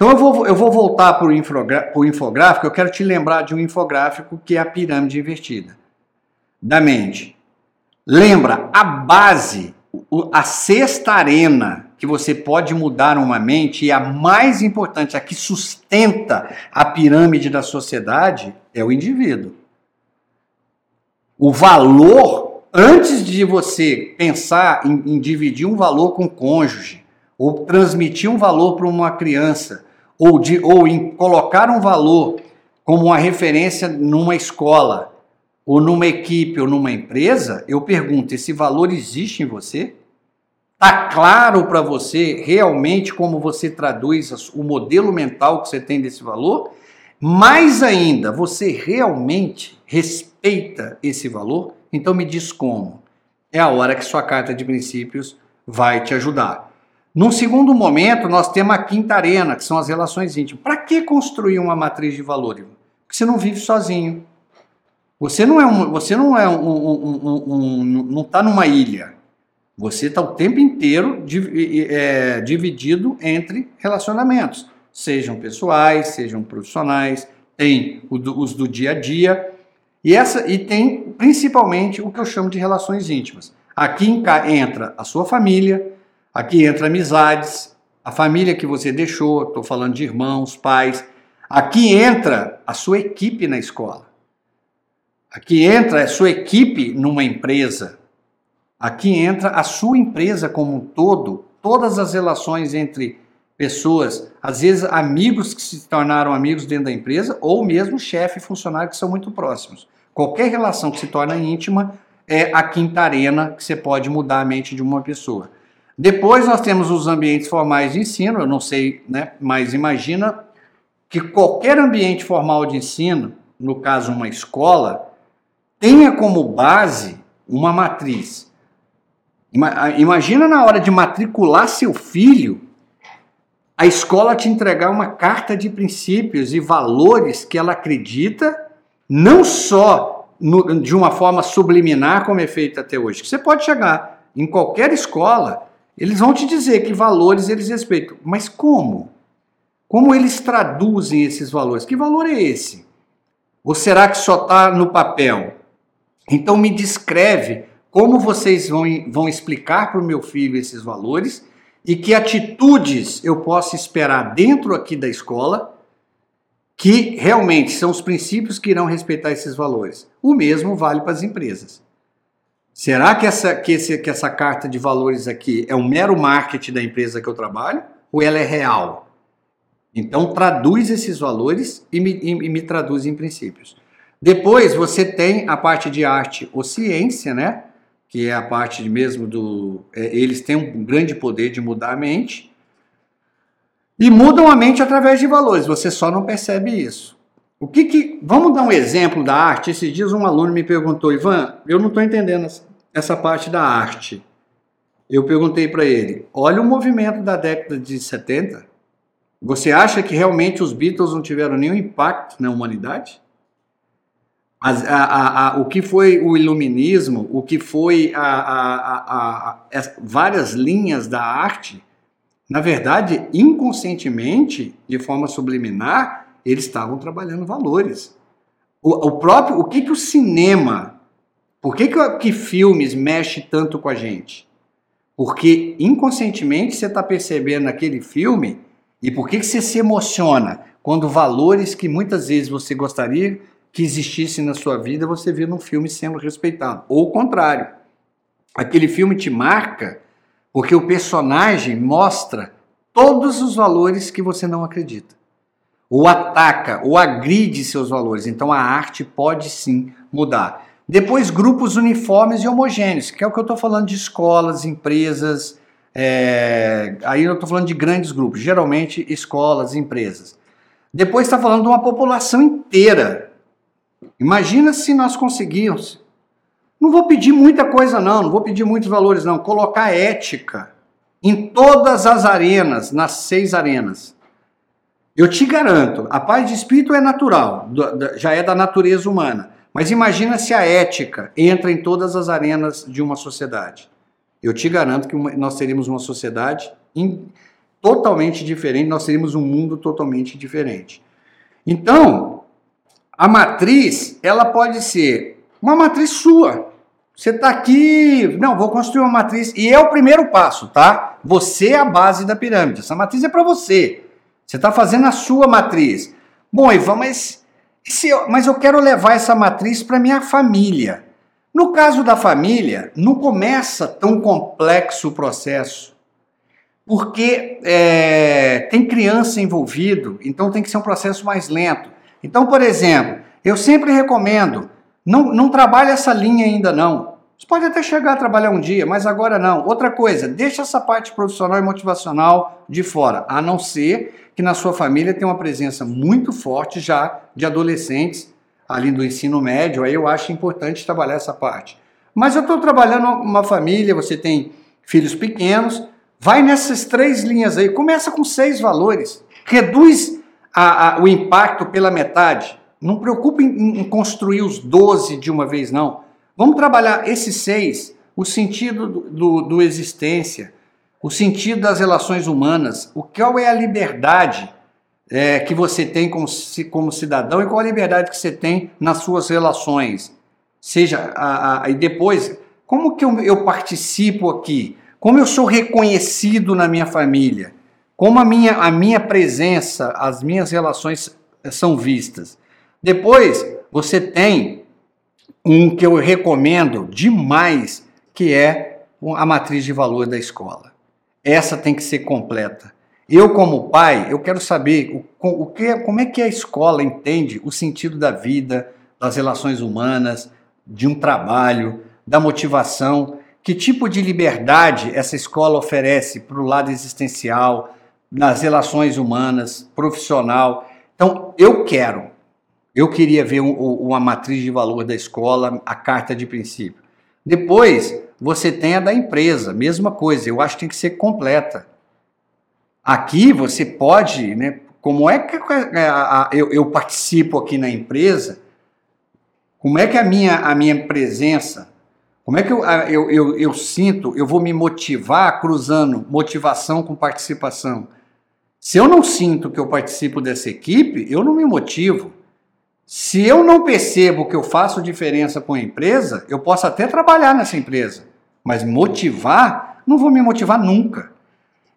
Então eu vou, eu vou voltar para o infográfico, eu quero te lembrar de um infográfico que é a pirâmide invertida da mente. Lembra, a base, a sexta arena que você pode mudar uma mente e a mais importante, a que sustenta a pirâmide da sociedade é o indivíduo. O valor, antes de você pensar em, em dividir um valor com o cônjuge, ou transmitir um valor para uma criança, ou, de, ou em colocar um valor como uma referência numa escola, ou numa equipe, ou numa empresa, eu pergunto: esse valor existe em você? Está claro para você realmente como você traduz o modelo mental que você tem desse valor? Mais ainda, você realmente respeita esse valor? Então me diz como. É a hora que sua carta de princípios vai te ajudar. Num segundo momento, nós temos a quinta arena, que são as relações íntimas. Para que construir uma matriz de valores? Porque você não vive sozinho. Você não é um, você não é um, um, um não está numa ilha. Você está o tempo inteiro é, dividido entre relacionamentos, sejam pessoais, sejam profissionais, tem os do dia a dia e essa e tem principalmente o que eu chamo de relações íntimas. Aqui entra a sua família, Aqui entra amizades, a família que você deixou, estou falando de irmãos, pais. Aqui entra a sua equipe na escola. Aqui entra a sua equipe numa empresa. Aqui entra a sua empresa como um todo, todas as relações entre pessoas, às vezes amigos que se tornaram amigos dentro da empresa, ou mesmo chefe e funcionário que são muito próximos. Qualquer relação que se torna íntima é a quinta arena que você pode mudar a mente de uma pessoa. Depois nós temos os ambientes formais de ensino, eu não sei, né, mas imagina que qualquer ambiente formal de ensino, no caso uma escola, tenha como base uma matriz. Imagina na hora de matricular seu filho, a escola te entregar uma carta de princípios e valores que ela acredita, não só no, de uma forma subliminar como é feita até hoje. Você pode chegar em qualquer escola eles vão te dizer que valores eles respeitam, mas como? Como eles traduzem esses valores? Que valor é esse? Ou será que só está no papel? Então me descreve como vocês vão, vão explicar para o meu filho esses valores e que atitudes eu posso esperar dentro aqui da escola que realmente são os princípios que irão respeitar esses valores. O mesmo vale para as empresas. Será que essa, que, esse, que essa carta de valores aqui é um mero marketing da empresa que eu trabalho ou ela é real? Então, traduz esses valores e me, e, e me traduz em princípios. Depois, você tem a parte de arte ou ciência, né? Que é a parte mesmo do. É, eles têm um grande poder de mudar a mente. E mudam a mente através de valores, você só não percebe isso. O que que. Vamos dar um exemplo da arte? Esses dias um aluno me perguntou, Ivan, eu não estou entendendo essa parte da arte. Eu perguntei para ele: olha o movimento da década de 70. Você acha que realmente os Beatles não tiveram nenhum impacto na humanidade? As, a, a, a, o que foi o iluminismo, o que foi várias linhas da arte, na verdade, inconscientemente, de forma subliminar, eles estavam trabalhando valores. O, o próprio, o que, que o cinema por que, que, que filmes mexe tanto com a gente? Porque inconscientemente você está percebendo naquele filme e por que, que você se emociona quando valores que muitas vezes você gostaria que existissem na sua vida você vê num filme sendo respeitado. Ou o contrário. Aquele filme te marca porque o personagem mostra todos os valores que você não acredita. Ou ataca, ou agride seus valores. Então a arte pode sim mudar. Depois, grupos uniformes e homogêneos, que é o que eu estou falando de escolas, empresas. É... Aí eu estou falando de grandes grupos, geralmente escolas, empresas. Depois está falando de uma população inteira. Imagina se nós conseguirmos. Não vou pedir muita coisa, não, não vou pedir muitos valores, não. Colocar ética em todas as arenas, nas seis arenas. Eu te garanto, a paz de espírito é natural, já é da natureza humana. Mas imagina se a ética entra em todas as arenas de uma sociedade. Eu te garanto que nós teríamos uma sociedade totalmente diferente, nós teríamos um mundo totalmente diferente. Então, a matriz, ela pode ser uma matriz sua. Você está aqui, não, vou construir uma matriz, e é o primeiro passo, tá? Você é a base da pirâmide, essa matriz é para você. Você está fazendo a sua matriz. Bom, Ivan, mas, eu, mas eu quero levar essa matriz para minha família. No caso da família, não começa tão complexo o processo, porque é, tem criança envolvido, então tem que ser um processo mais lento. Então, por exemplo, eu sempre recomendo, não, não trabalhe essa linha ainda não. Você pode até chegar a trabalhar um dia, mas agora não. Outra coisa, deixa essa parte profissional e motivacional de fora, a não ser que na sua família tenha uma presença muito forte já de adolescentes ali do ensino médio, aí eu acho importante trabalhar essa parte. Mas eu estou trabalhando uma família, você tem filhos pequenos, vai nessas três linhas aí, começa com seis valores, reduz a, a, o impacto pela metade. Não preocupe em, em construir os 12 de uma vez, não. Vamos trabalhar esses seis, o sentido do, do, do existência, o sentido das relações humanas, o qual é a liberdade é, que você tem como, como cidadão e qual a liberdade que você tem nas suas relações. Seja, a, a, e depois, como que eu, eu participo aqui? Como eu sou reconhecido na minha família? Como a minha, a minha presença, as minhas relações são vistas? Depois, você tem um que eu recomendo demais, que é a matriz de valor da escola. Essa tem que ser completa. Eu, como pai, eu quero saber o, o que, como é que a escola entende o sentido da vida, das relações humanas, de um trabalho, da motivação, que tipo de liberdade essa escola oferece para o lado existencial, nas relações humanas, profissional. Então, eu quero, eu queria ver um, uma matriz de valor da escola, a carta de princípio. Depois, você tem a da empresa, mesma coisa, eu acho que tem que ser completa. Aqui você pode, né? Como é que eu, eu participo aqui na empresa? Como é que a minha, a minha presença, como é que eu, eu, eu, eu sinto, eu vou me motivar cruzando motivação com participação? Se eu não sinto que eu participo dessa equipe, eu não me motivo. Se eu não percebo que eu faço diferença com a empresa, eu posso até trabalhar nessa empresa, mas motivar, não vou me motivar nunca.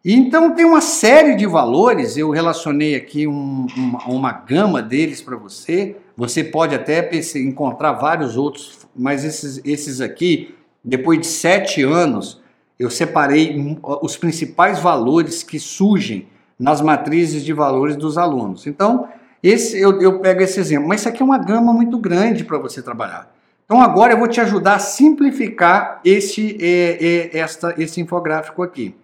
Então tem uma série de valores, eu relacionei aqui um, uma, uma, gama deles para você. Você pode até encontrar vários outros, mas esses, esses aqui, depois de sete anos, eu separei os principais valores que surgem nas matrizes de valores dos alunos. Então, esse eu, eu pego esse exemplo, mas isso aqui é uma gama muito grande para você trabalhar. Então agora eu vou te ajudar a simplificar esse, é, é, esta, esse infográfico aqui.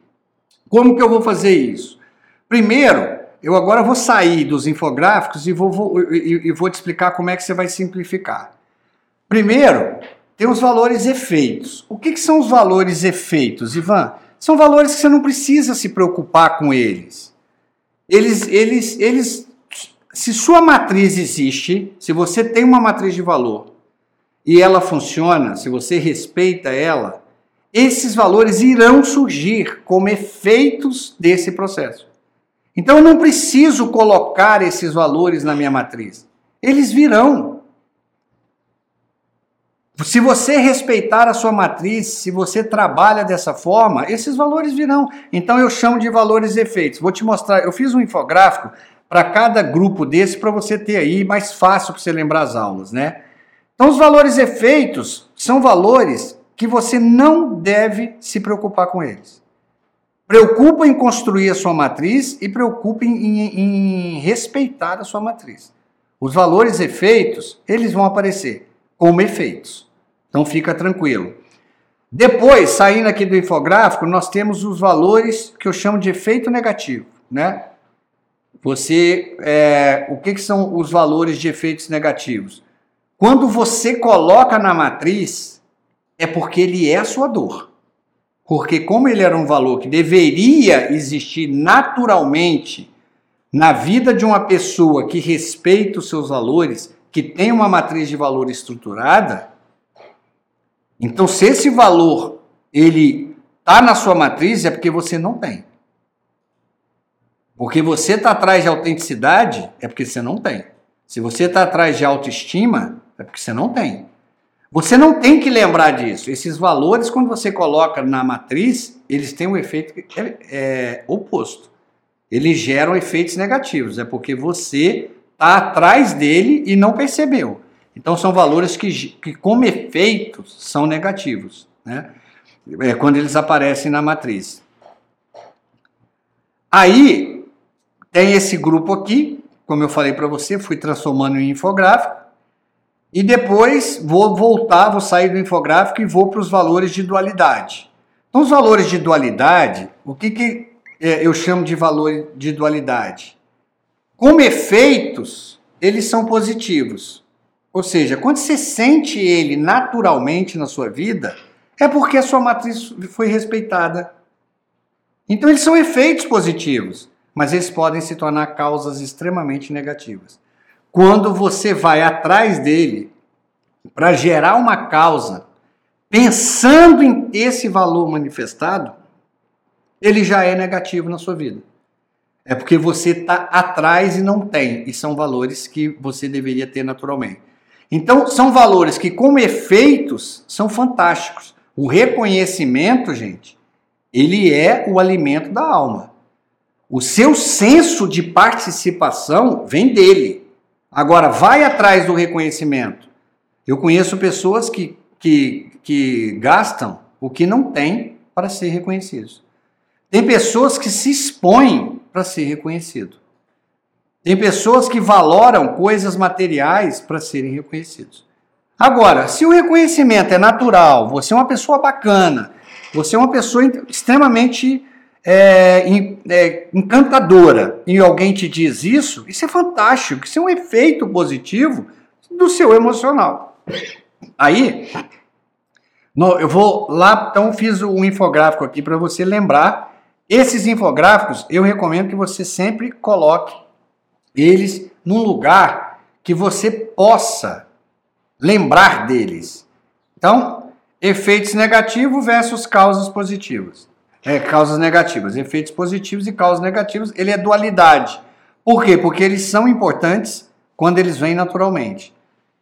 Como que eu vou fazer isso? Primeiro, eu agora vou sair dos infográficos e vou, vou, e, e vou te explicar como é que você vai simplificar. Primeiro, tem os valores efeitos. O que, que são os valores efeitos, Ivan? São valores que você não precisa se preocupar com eles. Eles, eles, eles, se sua matriz existe, se você tem uma matriz de valor e ela funciona, se você respeita ela, esses valores irão surgir como efeitos desse processo. Então eu não preciso colocar esses valores na minha matriz. Eles virão. Se você respeitar a sua matriz, se você trabalha dessa forma, esses valores virão. Então eu chamo de valores efeitos. Vou te mostrar, eu fiz um infográfico para cada grupo desse para você ter aí mais fácil para você lembrar as aulas, né? Então os valores efeitos são valores que você não deve se preocupar com eles. Preocupa em construir a sua matriz e preocupe em, em, em respeitar a sua matriz. Os valores efeitos, eles vão aparecer como efeitos. Então fica tranquilo. Depois, saindo aqui do infográfico, nós temos os valores que eu chamo de efeito negativo, né? Você, é, o que, que são os valores de efeitos negativos? Quando você coloca na matriz é porque ele é a sua dor. Porque, como ele era um valor que deveria existir naturalmente na vida de uma pessoa que respeita os seus valores, que tem uma matriz de valor estruturada, então se esse valor ele está na sua matriz é porque você não tem. Porque você está atrás de autenticidade, é porque você não tem. Se você está atrás de autoestima, é porque você não tem. Você não tem que lembrar disso. Esses valores, quando você coloca na matriz, eles têm um efeito é, é, oposto. Eles geram efeitos negativos. É porque você está atrás dele e não percebeu. Então são valores que, que como efeitos, são negativos, né? É, quando eles aparecem na matriz. Aí tem esse grupo aqui, como eu falei para você, fui transformando em infográfico. E depois vou voltar, vou sair do infográfico e vou para os valores de dualidade. Então, os valores de dualidade, o que, que é, eu chamo de valor de dualidade? Como efeitos, eles são positivos. Ou seja, quando você sente ele naturalmente na sua vida, é porque a sua matriz foi respeitada. Então, eles são efeitos positivos, mas eles podem se tornar causas extremamente negativas. Quando você vai atrás dele para gerar uma causa, pensando em esse valor manifestado, ele já é negativo na sua vida. É porque você está atrás e não tem, e são valores que você deveria ter naturalmente. Então, são valores que, como efeitos, são fantásticos. O reconhecimento, gente, ele é o alimento da alma. O seu senso de participação vem dele. Agora, vai atrás do reconhecimento. Eu conheço pessoas que, que, que gastam o que não tem para ser reconhecidos. Tem pessoas que se expõem para ser reconhecido. Tem pessoas que valoram coisas materiais para serem reconhecidos. Agora, se o reconhecimento é natural, você é uma pessoa bacana, você é uma pessoa extremamente é, é, encantadora e alguém te diz isso, isso é fantástico, isso é um efeito positivo do seu emocional. Aí, no, eu vou lá, então fiz um infográfico aqui para você lembrar. Esses infográficos eu recomendo que você sempre coloque eles num lugar que você possa lembrar deles. Então, efeitos negativos versus causas positivas é, causas negativas, efeitos positivos e causas negativas, ele é dualidade. Por quê? Porque eles são importantes quando eles vêm naturalmente.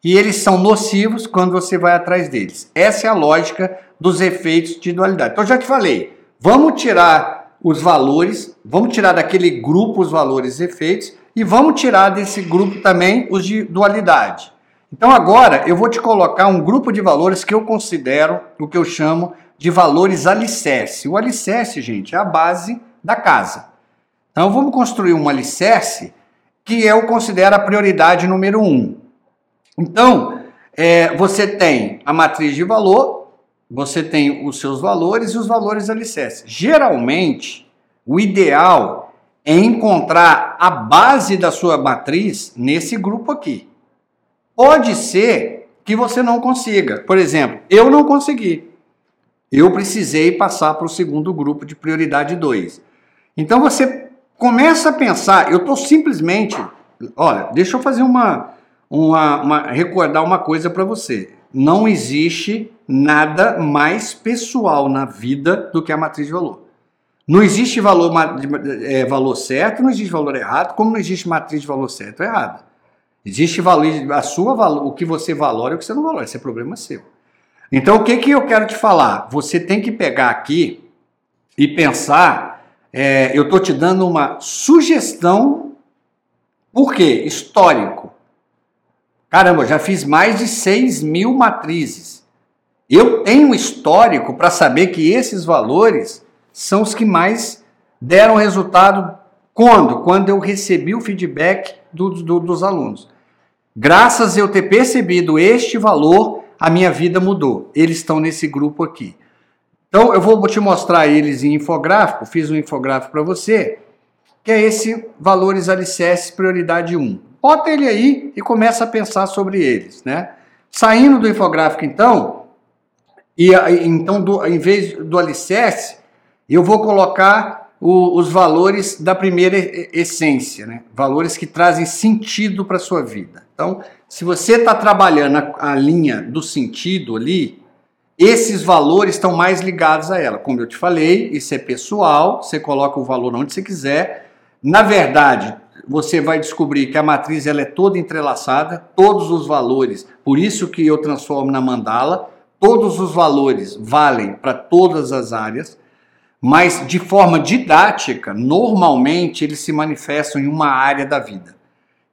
E eles são nocivos quando você vai atrás deles. Essa é a lógica dos efeitos de dualidade. Então, já te falei, vamos tirar os valores, vamos tirar daquele grupo os valores e efeitos, e vamos tirar desse grupo também os de dualidade. Então, agora eu vou te colocar um grupo de valores que eu considero o que eu chamo de valores alicerce. O alicerce, gente, é a base da casa. Então vamos construir um alicerce que eu considero a prioridade número um. Então, é, você tem a matriz de valor, você tem os seus valores e os valores alicerce. Geralmente, o ideal é encontrar a base da sua matriz nesse grupo aqui. Pode ser que você não consiga. Por exemplo, eu não consegui eu precisei passar para o segundo grupo de prioridade 2. Então você começa a pensar, eu estou simplesmente, olha, deixa eu fazer uma, uma, uma recordar uma coisa para você. Não existe nada mais pessoal na vida do que a matriz de valor. Não existe valor, é, valor certo, não existe valor errado, como não existe matriz de valor certo ou errado. Existe valor, a sua o que você valora e o que você não valora. Esse é problema seu. Então, o que, que eu quero te falar? Você tem que pegar aqui e pensar. É, eu estou te dando uma sugestão, por quê? Histórico. Caramba, já fiz mais de 6 mil matrizes. Eu tenho histórico para saber que esses valores são os que mais deram resultado quando? Quando eu recebi o feedback do, do, dos alunos. Graças a eu ter percebido este valor, a minha vida mudou. Eles estão nesse grupo aqui. Então eu vou te mostrar eles em infográfico, fiz um infográfico para você, que é esse valores alicerces prioridade 1. Bota ele aí e começa a pensar sobre eles, né? Saindo do infográfico então, e então do, em vez do alicerce, eu vou colocar o, os valores da primeira essência, né? Valores que trazem sentido para sua vida. Então, se você está trabalhando a, a, linha do sentido ali, esses valores estão mais ligados a ela. Como eu te falei, isso é pessoal, você coloca o valor onde você quiser. Na verdade, você vai descobrir que a matriz ela é toda entrelaçada, todos os valores, por isso que eu transformo na mandala, todos os valores valem para todas as áreas, mas de forma didática, normalmente eles se manifestam em uma área da vida.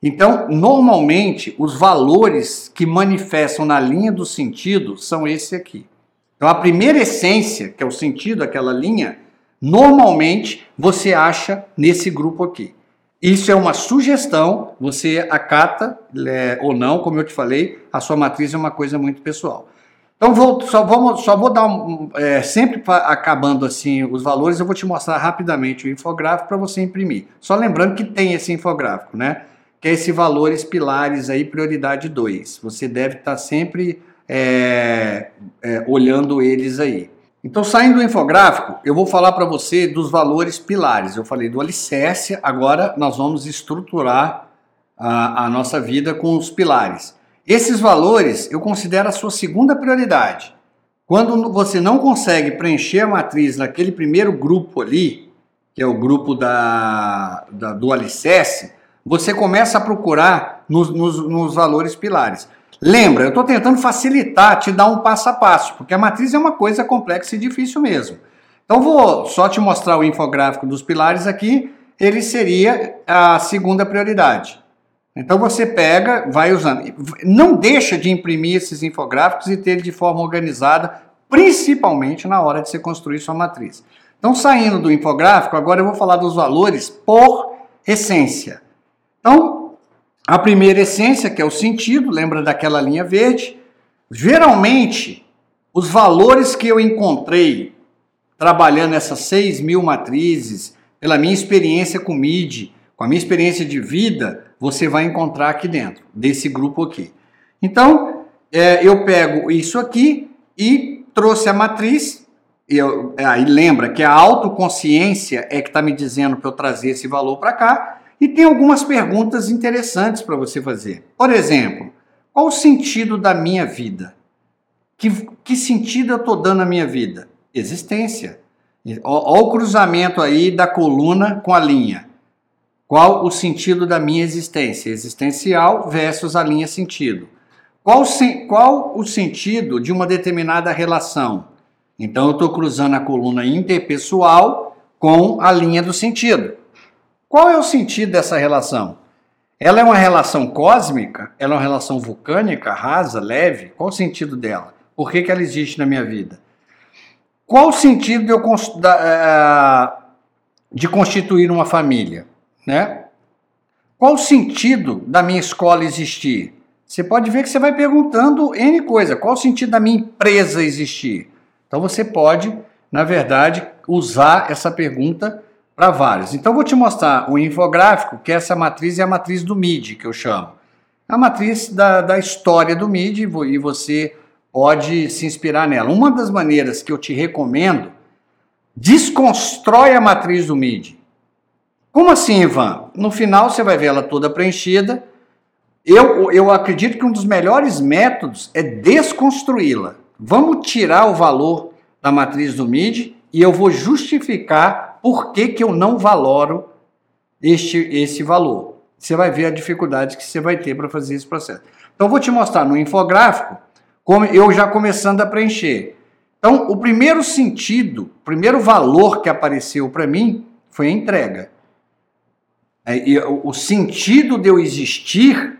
Então, normalmente, os valores que manifestam na linha do sentido são esse aqui. Então, a primeira essência, que é o sentido daquela linha, normalmente você acha nesse grupo aqui. Isso é uma sugestão, você acata é, ou não, como eu te falei, a sua matriz é uma coisa muito pessoal. Então vou, só, vamos, só vou dar um, é, sempre acabando assim os valores, eu vou te mostrar rapidamente o infográfico para você imprimir. Só lembrando que tem esse infográfico, né? Que é esse valores pilares aí, prioridade 2. Você deve estar tá sempre é, é, olhando eles aí. Então, saindo do infográfico, eu vou falar para você dos valores pilares. Eu falei do alicerce, agora nós vamos estruturar a, a nossa vida com os pilares. Esses valores eu considero a sua segunda prioridade. Quando você não consegue preencher a matriz naquele primeiro grupo ali, que é o grupo da, da do alicerce, você começa a procurar nos, nos, nos valores pilares. Lembra, eu estou tentando facilitar, te dar um passo a passo, porque a matriz é uma coisa complexa e difícil mesmo. Então vou só te mostrar o infográfico dos pilares aqui, ele seria a segunda prioridade. Então você pega, vai usando. Não deixa de imprimir esses infográficos e ter ele de forma organizada, principalmente na hora de você construir sua matriz. Então, saindo do infográfico, agora eu vou falar dos valores por essência. Então, a primeira essência, que é o sentido, lembra daquela linha verde? Geralmente, os valores que eu encontrei trabalhando essas 6 mil matrizes, pela minha experiência com MIDI, com a minha experiência de vida, você vai encontrar aqui dentro, desse grupo aqui. Então, é, eu pego isso aqui e trouxe a matriz. Eu, aí lembra que a autoconsciência é que está me dizendo para eu trazer esse valor para cá. E tem algumas perguntas interessantes para você fazer. Por exemplo, qual o sentido da minha vida? Que, que sentido eu estou dando à minha vida? Existência. Olha o cruzamento aí da coluna com a linha. Qual o sentido da minha existência? Existencial versus a linha sentido. Qual, qual o sentido de uma determinada relação? Então eu estou cruzando a coluna interpessoal com a linha do sentido. Qual é o sentido dessa relação? Ela é uma relação cósmica? Ela é uma relação vulcânica, rasa, leve? Qual o sentido dela? Por que, que ela existe na minha vida? Qual o sentido de, eu, da, uh, de constituir uma família? Né? Qual o sentido da minha escola existir? Você pode ver que você vai perguntando N coisa. Qual o sentido da minha empresa existir? Então você pode, na verdade, usar essa pergunta para vários. Então, vou te mostrar um infográfico, que essa matriz é a matriz do MIDI, que eu chamo. É a matriz da, da história do MIDI e você pode se inspirar nela. Uma das maneiras que eu te recomendo, desconstrói a matriz do MIDI. Como assim, Ivan? No final você vai ver ela toda preenchida. Eu, eu acredito que um dos melhores métodos é desconstruí-la. Vamos tirar o valor da matriz do MIDI e eu vou justificar por que, que eu não valoro este, esse valor. Você vai ver a dificuldade que você vai ter para fazer esse processo. Então, vou te mostrar no infográfico, como eu já começando a preencher. Então, o primeiro sentido, o primeiro valor que apareceu para mim foi a entrega. É, e o sentido de eu existir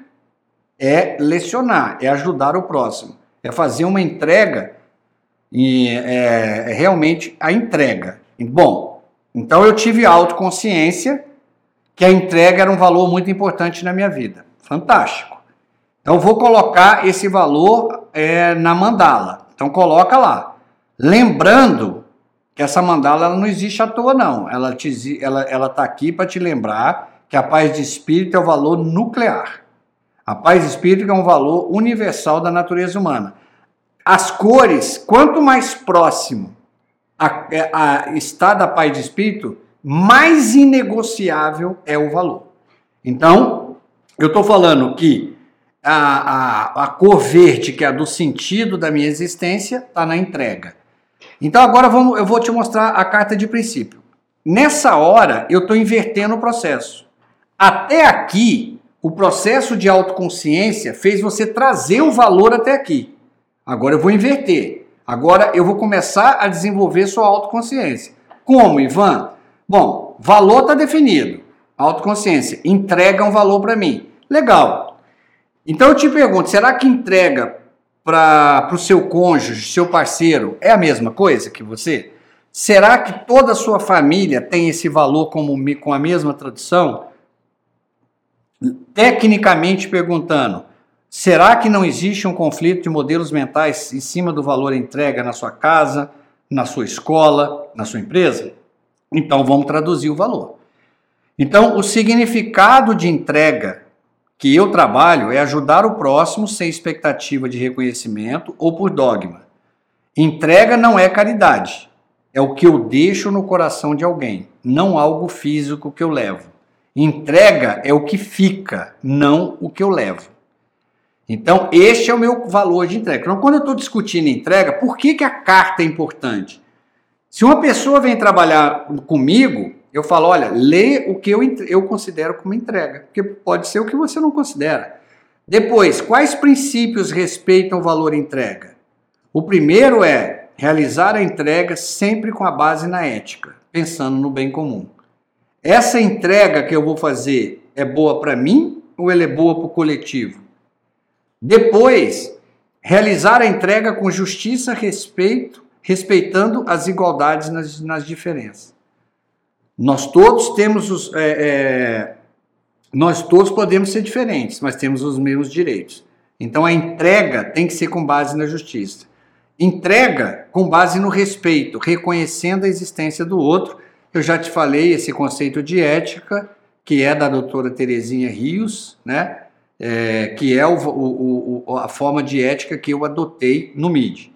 é lecionar, é ajudar o próximo, é fazer uma entrega e é, é realmente a entrega. Bom, então eu tive autoconsciência que a entrega era um valor muito importante na minha vida. Fantástico. Então vou colocar esse valor é, na mandala. Então coloca lá. Lembrando que essa mandala ela não existe à toa, não. Ela está ela, ela tá aqui para te lembrar que a paz de espírito é o valor nuclear. A paz de espírito é um valor universal da natureza humana. As cores, quanto mais próximo a, é, a estar da paz de espírito, mais inegociável é o valor. Então, eu estou falando que a, a, a cor verde, que é a do sentido da minha existência, está na entrega. Então agora vamos, eu vou te mostrar a carta de princípio. nessa hora eu estou invertendo o processo. Até aqui, o processo de autoconsciência fez você trazer o valor até aqui. Agora eu vou inverter. Agora eu vou começar a desenvolver sua autoconsciência. Como, Ivan? Bom, valor está definido. Autoconsciência. Entrega um valor para mim. Legal. Então eu te pergunto, será que entrega para o seu cônjuge, seu parceiro, é a mesma coisa que você? Será que toda a sua família tem esse valor como, com a mesma tradição? tecnicamente perguntando, será que não existe um conflito de modelos mentais em cima do valor entrega na sua casa, na sua escola, na sua empresa? Então vamos traduzir o valor. Então, o significado de entrega que eu trabalho é ajudar o próximo sem expectativa de reconhecimento ou por dogma. Entrega não é caridade, é o que eu deixo no coração de alguém, não algo físico que eu levo. Entrega é o que fica, não o que eu levo. Então, este é o meu valor de entrega. Então, quando eu estou discutindo entrega, por que, que a carta é importante? Se uma pessoa vem trabalhar comigo, eu falo, olha, lê o que eu, eu considero como entrega, porque pode ser o que você não considera. Depois, quais princípios respeitam o valor entrega? O primeiro é realizar a entrega sempre com a base na ética, pensando no bem comum. Essa entrega que eu vou fazer é boa para mim ou ela é boa para o coletivo? Depois, realizar a entrega com justiça, respeito, respeitando as igualdades nas, nas diferenças. Nós todos temos os. É, é, nós todos podemos ser diferentes, mas temos os mesmos direitos. Então a entrega tem que ser com base na justiça. Entrega com base no respeito, reconhecendo a existência do outro eu já te falei esse conceito de ética, que é da doutora Terezinha Rios, né? É, que é o, o, o, a forma de ética que eu adotei no MID.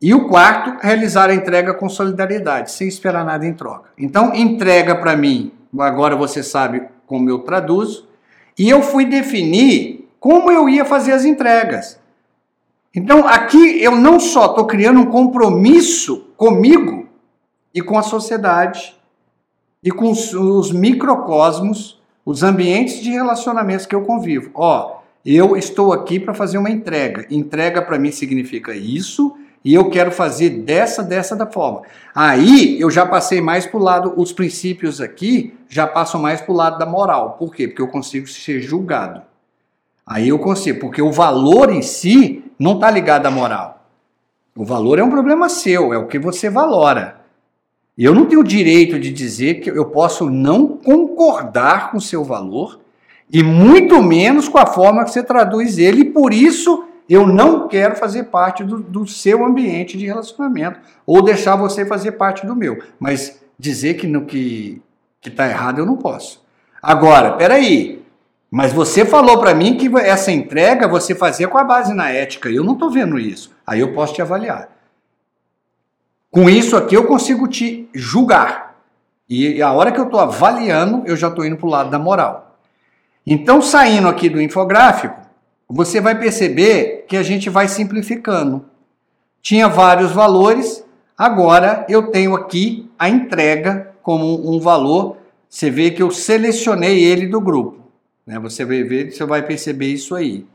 E o quarto, realizar a entrega com solidariedade, sem esperar nada em troca. Então, entrega para mim, agora você sabe como eu traduzo, e eu fui definir como eu ia fazer as entregas. Então, aqui eu não só estou criando um compromisso comigo e com a sociedade e com os, os microcosmos, os ambientes de relacionamentos que eu convivo. Ó, eu estou aqui para fazer uma entrega. Entrega para mim significa isso e eu quero fazer dessa, dessa da forma. Aí eu já passei mais para o lado, os princípios aqui já passam mais para o lado da moral. Por quê? Porque eu consigo ser julgado. Aí eu consigo, porque o valor em si não está ligado à moral. O valor é um problema seu, é o que você valora. Eu não tenho o direito de dizer que eu posso não concordar com o seu valor e muito menos com a forma que você traduz ele, e por isso eu não quero fazer parte do, do seu ambiente de relacionamento ou deixar você fazer parte do meu. Mas dizer que no que está errado eu não posso. Agora, peraí, mas você falou para mim que essa entrega você fazia com a base na ética. Eu não estou vendo isso. Aí eu posso te avaliar. Com isso aqui eu consigo te julgar. E a hora que eu estou avaliando, eu já estou indo para o lado da moral. Então, saindo aqui do infográfico, você vai perceber que a gente vai simplificando. Tinha vários valores, agora eu tenho aqui a entrega como um valor. Você vê que eu selecionei ele do grupo. Né? Você vai ver, você vai perceber isso aí.